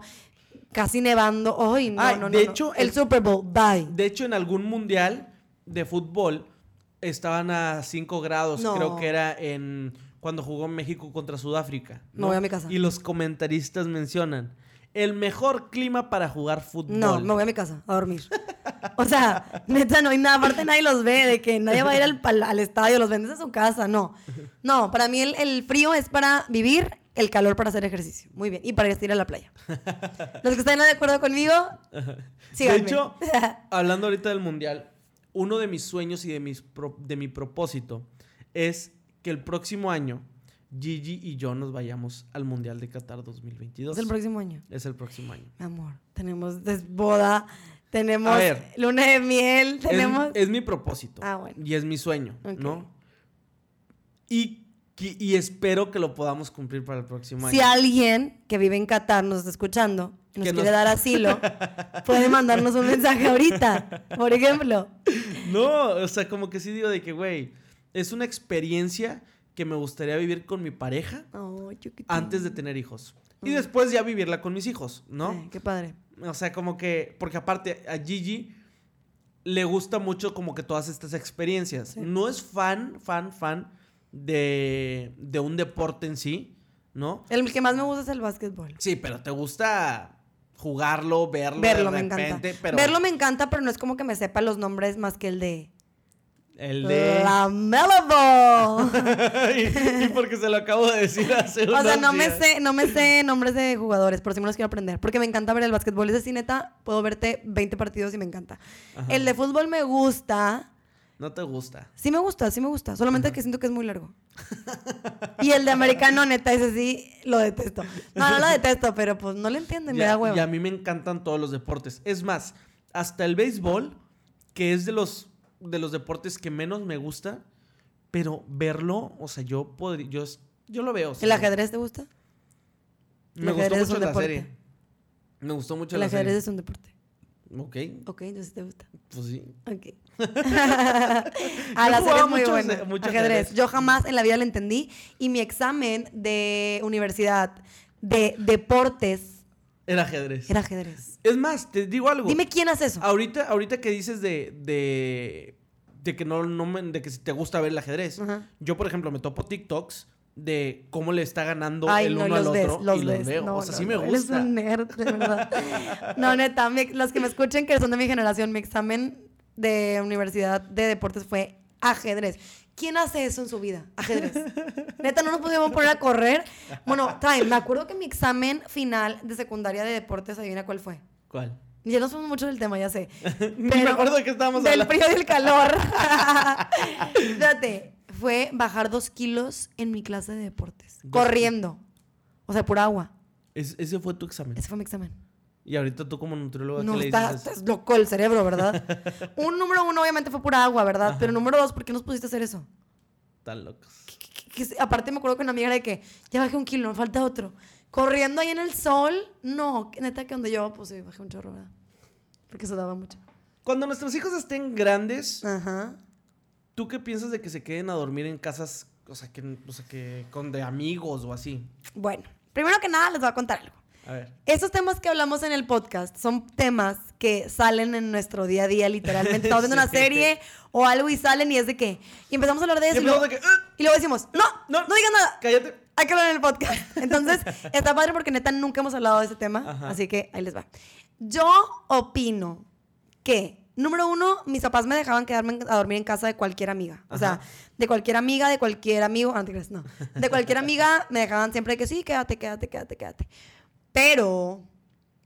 casi nevando. Ay, no, Ay, no, no, de no. hecho, el el- Super Bowl, bye. De hecho, en algún mundial de fútbol estaban a 5 grados, No. creo que era en cuando jugó México contra Sudáfrica. Me voy a mi casa. Y los comentaristas mencionan el mejor clima para jugar fútbol. No, me voy a mi casa a dormir. O sea, neta, no hay nada. Aparte, nadie los ve, de que nadie va a ir al, al- al estadio, los vendes a su casa. No. No, para mí el, el frío es para vivir, el calor para hacer ejercicio. Muy bien. Y para ir a la playa. Los que están de acuerdo conmigo, síganme. De hecho, hablando ahorita del mundial, uno de mis sueños y de, mis pro- de mi propósito es que el próximo año Gigi y yo nos vayamos al mundial de Qatar 2022. es el próximo año. Es el próximo año. Mi amor, tenemos boda, tenemos A ver. luna de miel, Es- tenemos... Es, mi propósito. Ah, bueno. Y es mi sueño, Ok. ¿no? Y, y espero que lo podamos cumplir para el próximo Si año. alguien que vive en Qatar nos está escuchando nos Que quiere nos- dar asilo, puede mandarnos un mensaje ahorita, por ejemplo. No, o sea, como que sí digo de que, güey, es una experiencia que me gustaría vivir con mi pareja Oh, antes de tener hijos. Y después ya vivirla con mis hijos, ¿no? Ay, qué padre. O sea, como que, porque aparte a Gigi le gusta mucho como que todas estas experiencias. Sí. No es fan, fan, fan de, de un deporte en sí, ¿no? El que más me gusta es el básquetbol. Sí, pero te gusta jugarlo, verlo, Verlo de me encanta. pero Verlo me encanta, pero no es como que me sepa los nombres más que el de... el de... La y, y porque se lo acabo de decir hace O sea, no me sé, no me sé nombres de jugadores, pero sí me los quiero aprender. Porque me encanta ver el básquetbol. Ese sí, neta, puedo verte 20 partidos y me encanta. Ajá. El de fútbol me gusta. No te gusta. Sí me gusta, sí me gusta. Solamente que siento que es muy largo. Y el de americano, neta, ese sí lo detesto. No, no lo detesto, pero pues no le entiendo y me Ya- da huevo. Y a mí me encantan todos los deportes. Es más, hasta el béisbol, que es de los, de los deportes que menos me gusta, pero verlo, o sea, yo podría, yo, yo lo veo. o sea, ¿El ajedrez te gusta? Me el gustó ajedrez mucho la deporte. serie. Me gustó mucho El la ajedrez serie. es un deporte. Ok, Ok, entonces te gusta. pues sí. Ok. ah, la serie jugaba es muy mucho buena. mucho ajedrez. ajedrez. Yo jamás en la vida lo entendí. Y mi examen de universidad de deportes Era ajedrez. Era ajedrez. Es más, te digo algo. Dime quién hace eso. Ahorita, ahorita que dices de, de, de que no, no me- de que si te gusta ver el ajedrez. Ajá. Yo, por ejemplo, me topo TikToks de cómo le está ganando Ay, el no, uno al los ves, otro los y ves. los veo. No, o sea, no, sí me no, eres gusta. un nerd, de verdad. No, neta, los que me escuchen que son de mi generación, mi examen de universidad de deportes fue ajedrez. ¿Quién hace eso en su vida? Ajedrez. Neta, no nos podíamos poner a correr. Bueno, time, me acuerdo que mi examen final de secundaria de deportes, adivina cuál fue. ¿Cuál? Ya no somos mucho del tema, ya sé. Me acuerdo de qué estábamos Del hablando. frío y el calor. Fíjate, fue bajar dos kilos en mi clase de deportes. Corriendo. O sea, por agua. Es- ese fue tu examen. Ese fue mi examen. Y ahorita tú como nutrióloga, No, ¿qué le está, dices? estás loco el cerebro, ¿verdad? Un número uno obviamente fue pura agua, ¿verdad? Ajá. Pero número dos, ¿por qué nos pusiste a hacer eso? Están locos. Aparte me acuerdo que una amiga era de que ya bajé un kilo, me falta otro. Corriendo ahí en el sol, no, neta que donde yo, pues sí, bajé un chorro, ¿verdad? Porque sudaba mucho. Cuando nuestros hijos estén grandes, Ajá. ¿tú qué piensas de que se queden a dormir en casas, o sea, que, o sea, que con de amigos o así? Bueno, primero que nada les voy a contar algo. A ver. Estos temas que hablamos en el podcast son temas que salen en nuestro día a día, literalmente. Estamos viendo una Sí. serie o algo y salen y es de qué. Y empezamos a hablar de Y eso. Y, empezamos luego, de que, "Ah, y luego decimos, no, no, No. digas nada. cállate. Hay que hablar en el podcast. Entonces, está padre porque neta nunca hemos hablado de ese tema. Ajá. Así que ahí les va. Yo opino que, número uno, mis papás me dejaban quedarme a dormir en casa de cualquier amiga. O sea, Ajá. de cualquier amiga, de cualquier amigo. Ah, no. De cualquier amiga me dejaban siempre que sí, quédate, quédate, quédate, quédate. Pero,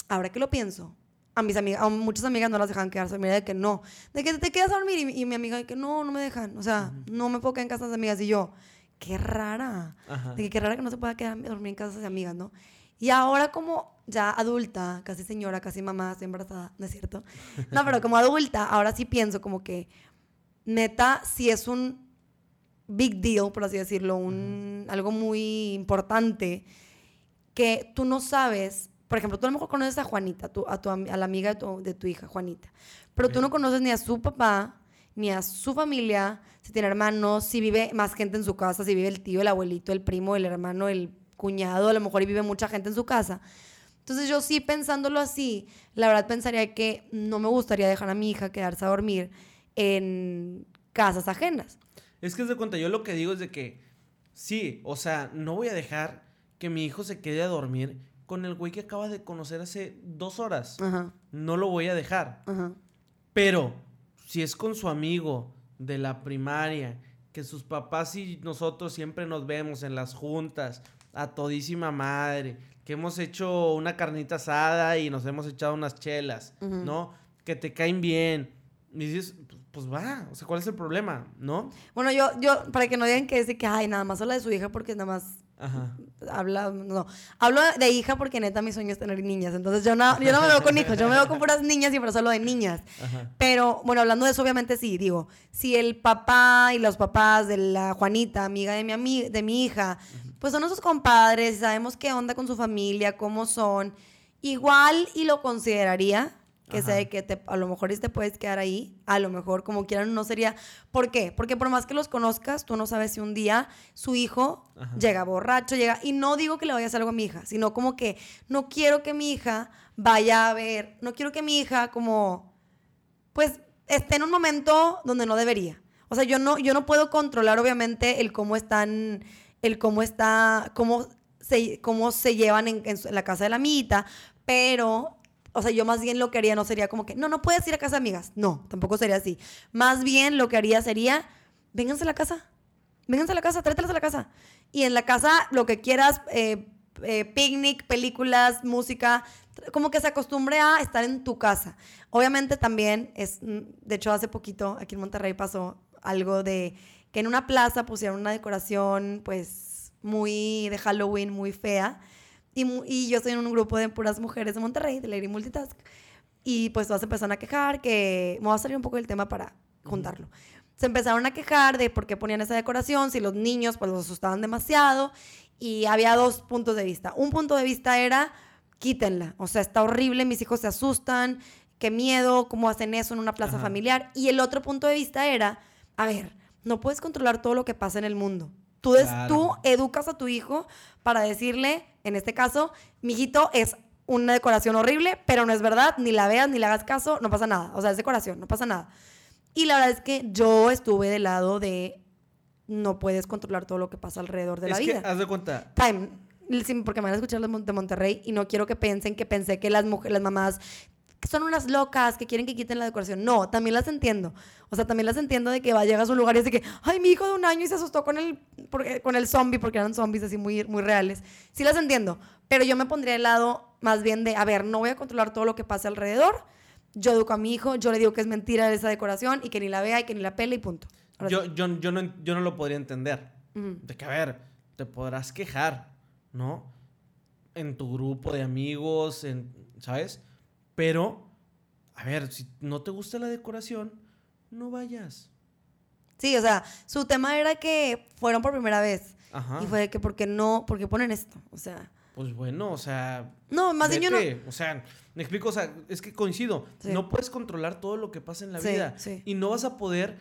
ahora que lo pienso, a mis amigas, a muchas amigas no las dejaban quedarse a dormir de que no. De que te quedas a dormir y, y mi amiga de que no, no me dejan. O sea, no me puedo quedar en casa de amigas. Y yo, qué rara. Ajá. De que qué rara que no se pueda quedar a dormir en casa de amigas, ¿no? Y ahora como ya adulta, casi señora, casi mamá, estoy embarazada, ¿no es cierto? No, pero como adulta, ahora sí pienso como que neta, si es un big deal, por así decirlo, un, algo muy importante, que tú no sabes, por ejemplo, tú a lo mejor conoces a Juanita, tú- a, tu, a la amiga de tu, de tu hija, Juanita, pero tú no conoces ni a su papá, ni a su familia, si tiene hermanos, si vive más gente en su casa, si vive el tío, el abuelito, el primo, el hermano, el cuñado, a lo mejor y vive mucha gente en su casa. Entonces yo sí pensándolo así, la verdad pensaría que no me gustaría dejar a mi hija quedarse a dormir en casas ajenas. Es que es de cuenta, yo lo que digo es de que, sí, o sea, no voy a dejar que mi hijo se quede a dormir con el güey que acaba de conocer hace dos horas. Ajá, No lo voy a dejar. ajá. Pero, si es con su amigo de la primaria, que sus papás y nosotros siempre nos vemos en las juntas, a todísima madre, que hemos hecho una carnita asada y nos hemos echado unas chelas. ¿no? Que te caen bien. Y dices, pues, pues va, o sea, ¿cuál es el problema? ¿No? Bueno, yo, yo, para que no digan que es de que, ay, nada más habla de su hija porque nada más Ajá. habla, no. Hablo de hija porque neta mi sueño es tener niñas. Entonces yo no, yo no me veo con hijos, yo me veo con puras niñas y por eso hablo de niñas. Ajá. Pero bueno, hablando de eso, obviamente sí, digo, si el papá y los papás de la Juanita, amiga de mi, ami- de mi hija, pues son nuestros compadres, sabemos qué onda con su familia, cómo son, igual y lo consideraría, que Ajá. sea de que te- a lo mejor te puedes quedar ahí, a lo mejor como quieran no sería. ¿Por qué? Porque por más que los conozcas, tú no sabes si un día su hijo Ajá. llega borracho, llega, y no digo que le vaya a hacer algo a mi hija, sino como que no quiero que mi hija vaya a ver, no quiero que mi hija como pues esté en un momento donde no debería. O sea, yo no, yo no puedo controlar, obviamente, el cómo están, el cómo está, cómo se, cómo se llevan en, en la casa de la amiguita, pero, o sea, yo más bien lo que haría no sería como que, no, no puedes ir a casa amigas. No, tampoco sería así. Más bien lo que haría sería, vénganse a la casa, vénganse a la casa, tráetelas a la casa. Y en la casa, lo que quieras, eh, eh, picnic, películas, música, como que se acostumbre a estar en tu casa. Obviamente también es, mm, de hecho hace poquito aquí en Monterrey pasó algo de que en una plaza pusieron una decoración pues muy de Halloween, muy fea. Y, y yo estoy en un grupo de puras mujeres de Monterrey, de Lady Multitask. Y pues todas se empezaron a quejar que... Me voy a salir un poco del tema para juntarlo. Se empezaron a quejar de por qué ponían esa decoración, si los niños pues los asustaban demasiado. Y había dos puntos de vista. Un punto de vista era, quítenla. O sea, está horrible, mis hijos se asustan, qué miedo, cómo hacen eso en una plaza Ajá. familiar. Y el otro punto de vista era, a ver, no puedes controlar todo lo que pasa en el mundo. Tú, des- Claro. tú educas a tu hijo para decirle, en este caso, mi hijito es una decoración horrible, pero no es verdad, ni la veas, ni le hagas caso, no pasa nada. O sea, es decoración, no pasa nada. Y la verdad es que yo estuve del lado de no puedes controlar todo lo que pasa alrededor de es la que, vida. haz de cuenta. Time, porque me van a escuchar de Monterrey y no quiero que piensen que pensé que las mujeres, las mamás que son unas locas que quieren que quiten la decoración. No, también las entiendo. O sea, también las entiendo de que va, llegas a un lugar y es de que, ay, mi hijo de un año y se asustó con el, porque, con el zombie, porque eran zombies así muy, muy reales. Sí las entiendo, pero yo me pondría al lado más bien de, a ver, no voy a controlar todo lo que pasa alrededor. Yo educo a mi hijo, yo le digo que es mentira esa decoración y que ni la vea y que ni la pele y punto. Ahora Yo, sí. yo, yo, no, yo no lo podría entender. De que, a ver, te podrás quejar, ¿no? En tu grupo de amigos, en, ¿sabes? Pero, a ver, si no te gusta la decoración, no vayas. Sí, o sea, su tema era que fueron por primera vez. Ajá. Y fue de que, ¿por qué no? ¿Por qué ponen esto? O sea, Pues bueno, o sea. no, más bien yo no. O sea, me explico, o sea, es que coincido. Sí. No puedes controlar todo lo que pasa en la Sí, vida. sí. Y no vas a poder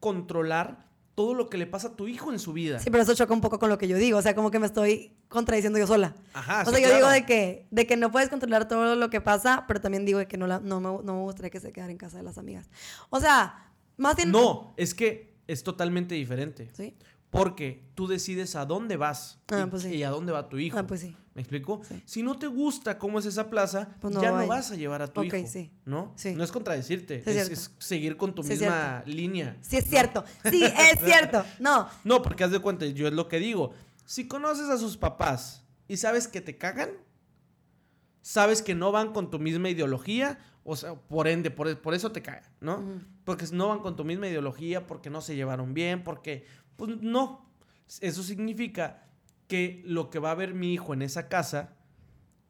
controlar todo lo que le pasa a tu hijo en su vida. Sí, pero eso choca un poco con lo que yo digo. O sea, como que me estoy contradiciendo yo sola. Ajá. o sí, sea, yo claro. digo de que, de que no puedes controlar todo lo que pasa, pero también digo de que no, la- no, me, no me gustaría que se quedara en casa de las amigas. O sea, más bien... No, es que es totalmente diferente. ¿Sí? Porque tú decides a dónde vas Ah, y, pues sí. y a dónde va tu hijo. Ah, pues sí. ¿Me explico? Sí. Si no te gusta cómo es esa plaza, Pues no ya no vas a llevar a tu Ok, hijo. sí. ¿No? Sí. No es contradecirte, es seguir con tu misma línea. Sí, es cierto. Sí, es cierto. No. No, porque haz de cuenta, yo es lo que digo. Si conoces a sus papás y sabes que te cagan, sabes que no van con tu misma ideología, o sea, por ende, por, por eso te cagan, ¿no? Porque no van con tu misma ideología, porque no se llevaron bien, porque, pues no. Eso significa que lo que va a ver mi hijo en esa casa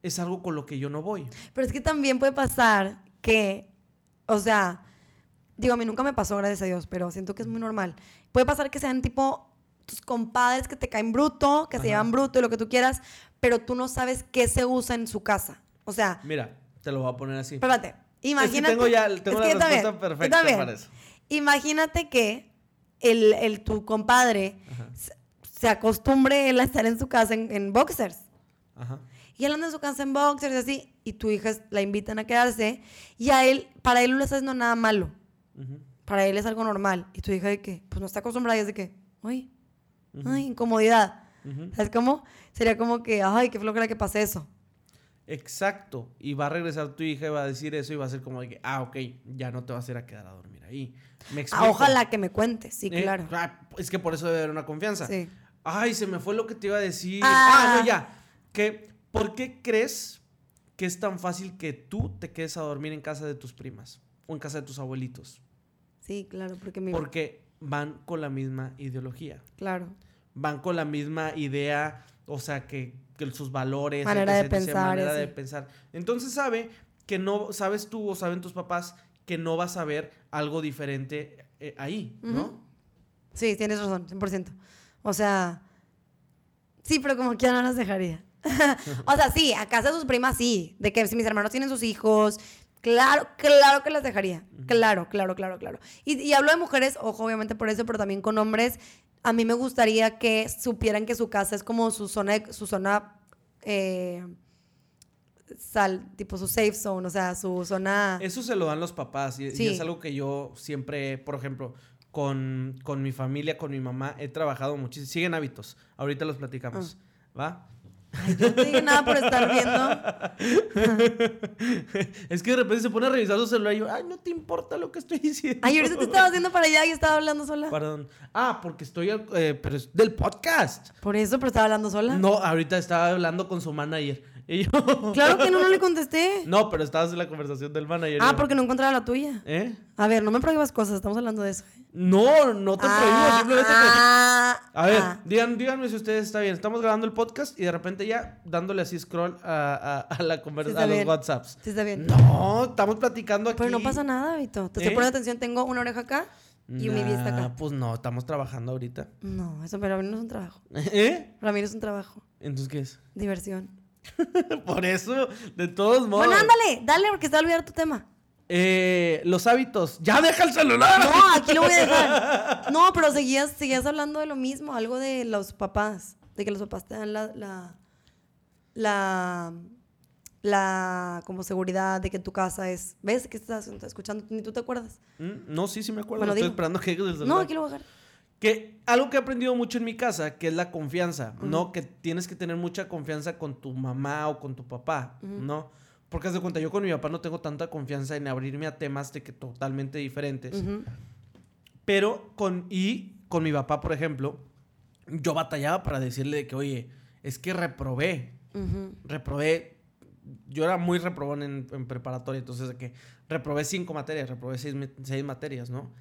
es algo con lo que yo no voy. Pero es que también puede pasar que, o sea, digo, a mí nunca me pasó, gracias a Dios, pero siento que es muy normal. Puede pasar que sean tipo tus compadres que te caen bruto, que se llevan bruto y lo que tú quieras, pero tú no sabes qué se usa en su casa. O sea, Mira, te lo voy a poner así. espérate, imagínate. tengo ya- tengo la yo también, respuesta yo perfecta también. para eso. Imagínate que el, el- tu compadre Ajá. Se, acostumbre él a estar en su casa en, en boxers. Ajá. Y él anda en su casa en boxers y así, y tu hija la invitan a quedarse, y a él, para él no le está haciendo nada malo. Para él es algo normal. Y tu hija de que, pues no está acostumbrada y es de que, Ujú. ay, incomodidad. ¿Sabes cómo? Sería como que, ay, qué flojera que pase eso. Exacto. Y va a regresar tu hija y va a decir eso y va a ser como de que, ah, ok, ya no te vas a ir a quedar a dormir ahí. Me Ah, ojalá que me cuentes, sí, ¿Eh? claro. Ah, Es que por eso debe haber una confianza. Sí. Ay, se me fue lo que te iba a decir. Ah. Ah, no, ya. Que, ¿Por qué crees que es tan fácil que tú te quedes a dormir en casa de tus primas o en casa de tus abuelitos? Sí, claro, porque. Porque van con la misma ideología. Claro. Van con la misma idea, o sea, que, que sus valores, Manera etc, de etc, pensar, manera de pensar. Entonces sabe que no, sabes tú o saben tus papás que no vas a ver algo diferente eh, ahí, ¿no? Sí, tienes razón, 100%. O sea, sí, pero como que ya no las dejaría. o sea, sí, a casa de sus primas sí, de que si mis hermanos tienen sus hijos, claro, claro que las dejaría. Claro, claro, claro, claro. Y, y hablo de mujeres, ojo, obviamente por eso, pero también con hombres. A mí me gustaría que supieran que su casa es como su zona, de- su zona, eh, sal, tipo su safe zone, o sea, su zona... Eso se lo dan los papás y, es algo que yo siempre, por ejemplo, con, con mi familia, con mi mamá, he trabajado muchísimo. Siguen hábitos, ahorita los platicamos, Ah. ¿va? Ay, yo no te digo nada por estar viendo. es que de repente se pone a revisar su celular y yo, ay, no te importa lo que estoy diciendo. Ay, ahorita te estaba haciendo para allá y estaba hablando sola. Perdón. Ah, porque estoy, eh, pero es del podcast. Por eso, pero estaba hablando sola. No, ahorita estaba hablando con su manager. Y yo, Claro que no, no le contesté. no, pero estabas en la conversación del manager. Ah, yo, porque no encontraba la tuya. ¿Eh? A ver, no me prohíbas cosas, estamos hablando de eso. No, no te prohíbo, Ah, simplemente te- ah, A ver, ah. digan, díganme si ustedes está bien. Estamos grabando el podcast y de repente ya dándole así scroll a, a- a la Sí conversación, está a los bien. WhatsApps. Sí, está bien. No, estamos platicando aquí. Pero no pasa nada, Vito. Te estoy ¿Eh? poniendo atención. Tengo una oreja acá y mi vista Nah, acá. Pues no, estamos trabajando ahorita. No, eso para mí no es un trabajo. ¿Eh? Para mí no es un trabajo. Entonces, ¿qué es? Diversión. Por eso, de todos modos. Bueno, ándale, dale, porque se va a olvidar tu tema. Eh, los hábitos. ¡Ya deja el celular! No, aquí lo voy a dejar. No, pero seguías, seguías hablando de lo mismo, algo de los papás. De que los papás te dan la. la, la la como seguridad de que tu casa es. ¿Ves que estás escuchando? Ni tú te acuerdas. Mm, No, sí, sí me acuerdo. Bueno, Estoy dilo. esperando que llegues del No, celular. aquí lo voy a dejar. Que algo que he aprendido mucho en mi casa, que es la confianza. ¿no? Que tienes que tener mucha confianza con tu mamá o con tu papá. ¿no? Porque haz de cuenta, yo con mi papá no tengo tanta confianza en abrirme a temas de que totalmente diferentes. Pero con, y con mi papá, por ejemplo, yo batallaba para decirle de que, oye, es que reprobé, reprobé, yo era muy reprobón en, en preparatoria, entonces de que reprobé cinco materias, reprobé seis, seis materias, ¿no?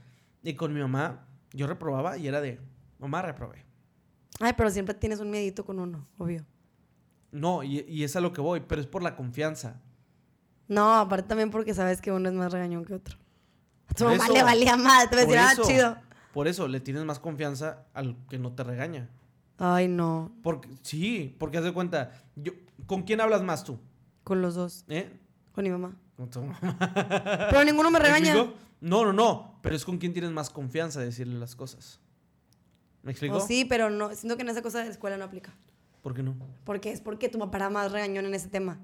Y con mi mamá, yo reprobaba y era de, mamá, reprobé. Ay, pero siempre tienes un miedito con uno, obvio. No, y, y es a lo que voy, pero es por la confianza. No, aparte también porque sabes que uno es más regañón que otro. A tu Por mamá eso, le valía más, te va a por decir, ah, chido. Por eso le tienes más confianza al que no te regaña. Ay, no, Porque, sí, porque haz de cuenta, yo, ¿con quién hablas más tú? con los dos, ¿Eh? con mi mamá. Con tu mamá. Pero ninguno me ¿Me regaña. explico? No, no, no. Pero es con quien tienes más confianza de decirle las cosas. ¿Me explico? O sí, pero no, siento que en esa cosa de la escuela no aplica. ¿Por qué no? Porque es porque tu papá era más regañón en ese tema.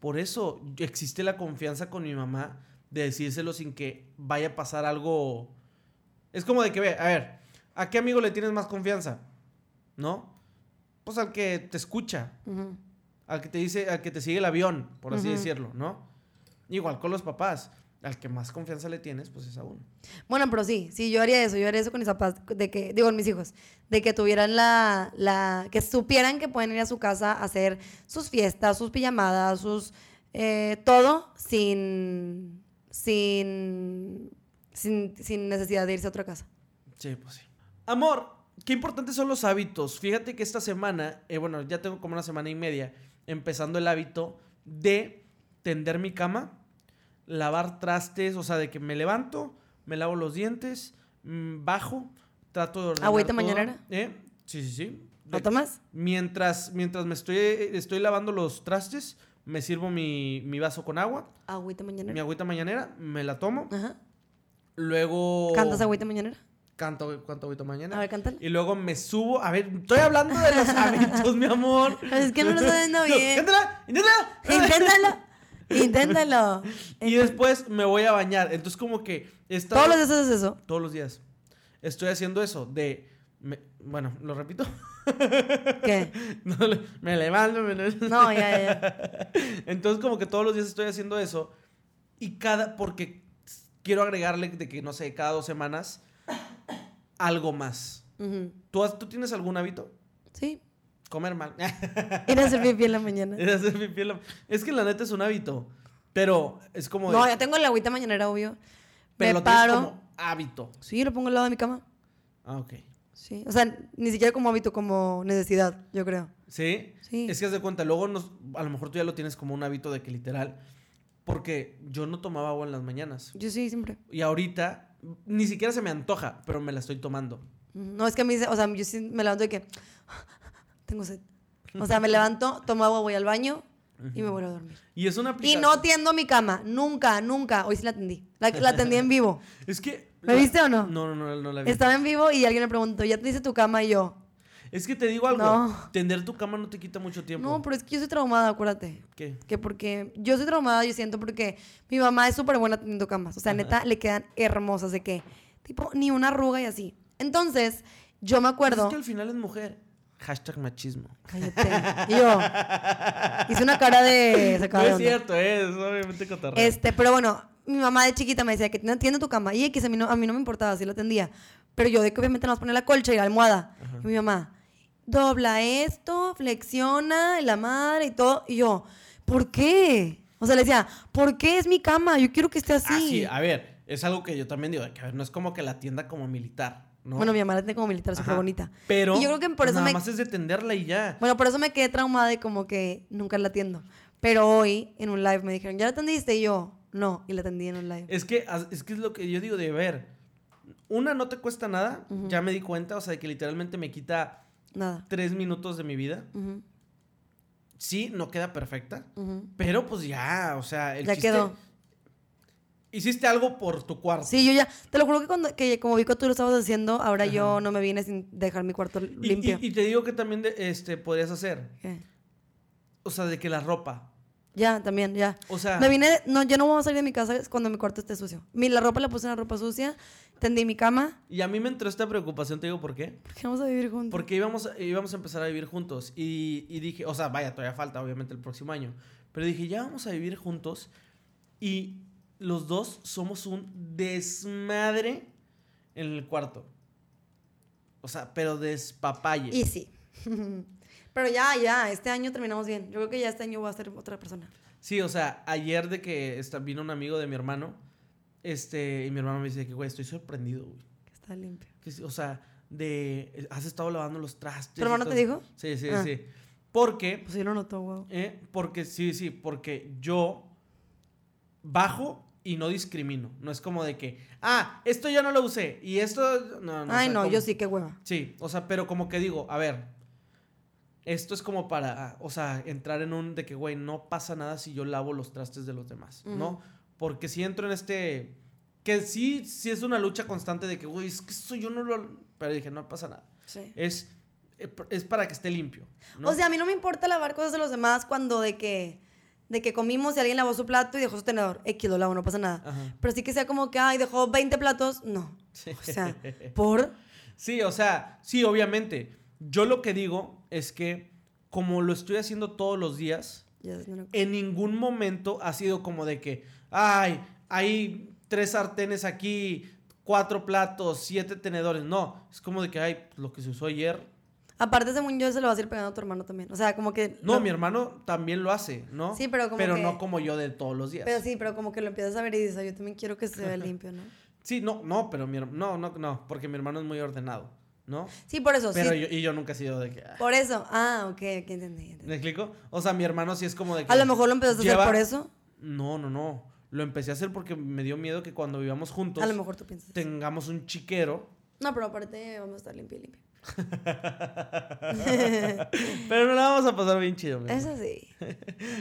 Por eso existe la confianza con mi mamá de decírselo sin que vaya a pasar algo. Es como de que ve, a ver, ¿a qué amigo le tienes más confianza? ¿No? Pues al que te escucha, al que te dice, al que te sigue el avión, por así decirlo, ¿no? Igual con los papás. Al que más confianza le tienes, pues es a uno. Bueno, pero sí, sí, yo haría eso, yo haría eso con mis papás, de que, digo, con mis hijos, de que tuvieran la, la, que supieran que pueden ir a su casa a hacer sus fiestas, sus pijamadas, sus, eh, todo sin, sin, sin, sin necesidad de irse a otra casa. Sí, pues sí. Amor, qué importantes son los hábitos. Fíjate que esta semana, eh, bueno, ya tengo como una semana y media empezando el hábito de tender mi cama, lavar trastes, o sea, de que me levanto, me lavo los dientes, mm, bajo, trato de ordenar ¿Agüita todo. mañanera? ¿Eh? Sí, sí, sí. ¿Lo tomas? Mientras, mientras me estoy, estoy lavando los trastes, me sirvo mi, mi vaso con agua, Agüita mi mañanera. agüita mañanera, me la tomo, Ajá. luego... ¿Cantas agüita mañanera? Canto, canto agüita mañana. A ver, cántala. Y luego me subo. A ver, estoy hablando de los hábitos, mi amor. Es que no lo estás haciendo bien. Cántala, inténtala. Inténtalo. Inténtalo. Y después me voy a bañar. Entonces, como que. Todos los días haces eso. Todos los días. Estoy haciendo eso. De. me- bueno, lo repito. ¿Qué? No, me levanto. me- No, ya, ya. Entonces, como que todos los días estoy haciendo eso. Y cada. Porque quiero agregarle de que, no sé, cada dos semanas. Algo más. ¿Tú, has- ¿Tú tienes algún hábito? Sí. Comer mal. Ir a hacer pipí en la mañana. Es hacer pipí en la- Es que la neta es un hábito. Pero es como. de- No, ya tengo la agüita mañanera, obvio. pero me lo tienes paro. como hábito. Sí, lo pongo al lado de mi cama. Ah, ok. Sí. O sea, ni siquiera como hábito, como necesidad, yo creo. ¿Sí? Sí. Es que haz de cuenta, luego nos, a lo mejor tú ya lo tienes como un hábito de que literal. Porque yo no tomaba agua en las mañanas. Yo sí, siempre. Y ahorita ni siquiera se me antoja, pero me la estoy tomando. No, es que a mí, o sea, yo sí me levanto de que tengo sed. O sea, me levanto, tomo agua, voy al baño y me vuelvo a dormir. Y es una Y aplicación. no tiendo mi cama, nunca, nunca. Hoy sí la atendí. La, la atendí en vivo. Es que. ¿Me viste o no? No, no, no, no la vi. Estaba en vivo y alguien me preguntó, ¿ya te dice tu cama? Y yo, Es que te digo algo. No. Tender tu cama no te quita mucho tiempo. no, pero es que yo soy traumada, acuérdate. ¿Qué? Que porque yo soy traumada, yo siento porque mi mamá es súper buena teniendo camas. O sea, neta, le quedan hermosas de que, tipo, ni una arruga y así. Entonces, yo me acuerdo. Es que al final es mujer. Hashtag machismo. Cállate. Y yo hice una cara de No sacada es cierto, es obviamente cotorreo. Este, pero bueno, mi mamá de chiquita me decía que no atiende tu cama. Y X, a mí no, a mí no me importaba, sí lo atendía. Pero yo de que obviamente nos ponía la colcha y la almohada. Y mi mamá, dobla esto, flexiona, la madre y todo. Y yo, ¿por qué? O sea, le decía, ¿por qué es mi cama? Yo quiero que esté así. Ah, sí, a ver, es algo que yo también digo, que a ver, no es como que la tienda como militar, ¿no? Bueno, mi mamá la tiene como militar, súper bonita. Pero Y yo creo que por eso nada me... más es de tenderla y ya. Bueno, por eso me quedé traumada y como que nunca la atiendo. Pero hoy, en un live, me dijeron, ¿ya la atendiste? Y yo, no. Y la atendí en un live. Es que es que es lo que yo digo de ver. Una no te cuesta nada, ya me di cuenta, o sea, de que literalmente me quita Nada. tres minutos de mi vida. Sí, no queda perfecta, pero pues ya, o sea, el Ya chiste- quedó. Hiciste algo por tu cuarto. Sí, yo ya, te lo juro que, cuando, que como vi que tú lo estabas haciendo, ahora yo no me vine sin dejar mi cuarto Y- limpio. Y, y te digo que también de- este, podrías hacer, ¿Qué? o sea, de que la ropa, Ya, también, ya. O sea, Me vine, no, yo no voy a salir de mi casa cuando mi cuarto esté sucio. Mi, la ropa la puse en la ropa sucia, tendí mi cama. y a mí me entró esta preocupación, te digo por qué. ¿Por qué vamos a vivir juntos? Porque íbamos, íbamos a empezar a vivir juntos y, y dije, o sea, vaya, todavía falta, obviamente, el próximo año. Pero dije, ya vamos a vivir juntos y los dos somos un desmadre en el cuarto. O sea, pero despapalle. Y sí. Pero ya, ya, este año terminamos bien. Yo creo que ya este año voy a ser otra persona. Sí, o sea, ayer de que vino un amigo de mi hermano, este, y mi hermano me dice que, güey, estoy sorprendido, güey. Que está limpio. Que o sea, de, has estado lavando los trastes. ¿Tu hermano te dijo? Sí, sí, Ah. sí. Porque Pues sí lo notó, wow. Eh, porque sí, sí, porque yo bajo y no discrimino. No es como de que, ah, esto ya no lo usé y esto. No, no. o Ay, sea, no, como- yo sí, qué hueva. Sí, o sea, pero como que digo, a ver, esto es como para, o sea, entrar en un de que, güey, no pasa nada si yo lavo los trastes de los demás, ¿no? Ujú. Porque si entro en este. Que sí, sí es una lucha constante de que, güey, es que eso yo no lo. Pero dije, no pasa nada. Sí. Es, es para que esté limpio. ¿no? O sea, a mí no me importa lavar cosas de los demás cuando de que, de que comimos y alguien lavó su plato y dejó su tenedor. X lo lavo, no pasa nada. Ajá. Pero sí que sea como que, ay, dejó 20 platos. No. O sea, por. Sí, o sea, sí, obviamente. Yo lo que digo es que como lo estoy haciendo todos los días, en ningún momento ha sido como de que, ay, hay tres sartenes aquí, cuatro platos, siete tenedores. No, es como de que, ay, lo que se usó ayer. Aparte, según yo, se lo vas a ir pegando a tu hermano también. O sea, como que. No, lo- mi hermano también lo hace, ¿no? Sí, pero como Pero que- no como yo de todos los días. Pero sí, pero como que lo empiezas a ver y dices, "Ay, yo también quiero que se vea limpio, ¿no? Sí, no, no, pero mi her- no, no, no, porque mi hermano es muy ordenado, ¿no? Sí, por eso, Pero sí. yo, y yo nunca he sido de que... ah, Por eso. Ah, ok, ok, entendí. entendí. ¿Me explico? O sea, mi hermano sí es como de que... A lo mejor lo empezaste a hacer por eso. No, no, no. Lo empecé a hacer porque me dio miedo que cuando vivamos juntos A lo mejor tú piensas. tengamos un chiquero. No, pero aparte vamos a estar limpio y limpio. Pero no la vamos a pasar bien chido. amigo. Eso sí.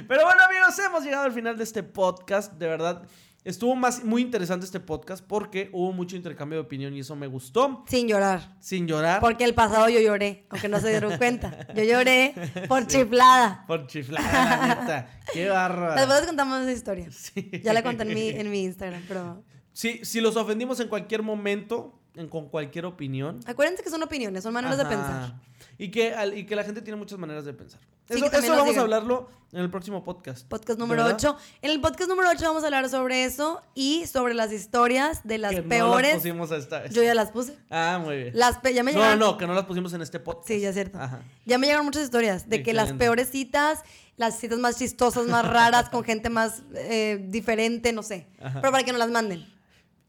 Pero bueno, amigos, hemos llegado al final de este podcast. De verdad, estuvo más, muy interesante este podcast porque hubo mucho intercambio de opinión y eso me gustó. Sin llorar. Sin llorar. Porque el pasado yo lloré, aunque no se dieron cuenta. Yo lloré por chiflada. Por chiflada, neta. Qué bárbara. Después les contamos esa historia. Sí. Ya la conté en mi, en mi Instagram, pero... Sí, si los ofendimos en cualquier momento, en, con cualquier opinión. Acuérdense que son opiniones, son maneras de pensar. Y que, al- y que la gente tiene muchas maneras de pensar. Sí, eso vamos a hablarlo en el próximo podcast. Podcast ¿De número verdad? 8. En el podcast número 8 vamos a hablar sobre eso y sobre las historias de las Que no peores. las pusimos esta vez. Yo ya las puse. Ah, muy bien. Las ya me No, llegaron. no, que no las pusimos en este podcast. Sí, ya es cierto. Ajá. Ya me llegaron muchas historias de que las peores citas, las citas más chistosas, más raras, con gente más eh, diferente, no sé. Ajá. Pero para que nos las manden.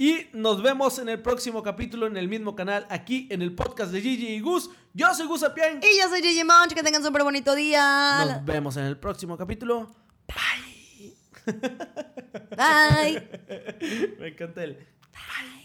Y nos vemos en el próximo capítulo en el mismo canal, aquí en el podcast de Gigi y Gus. Yo soy Gus Apián. Y yo soy Gigi Monch, que tengan súper bonito día. Nos vemos en el próximo capítulo. Bye. Me encanta el. Bye.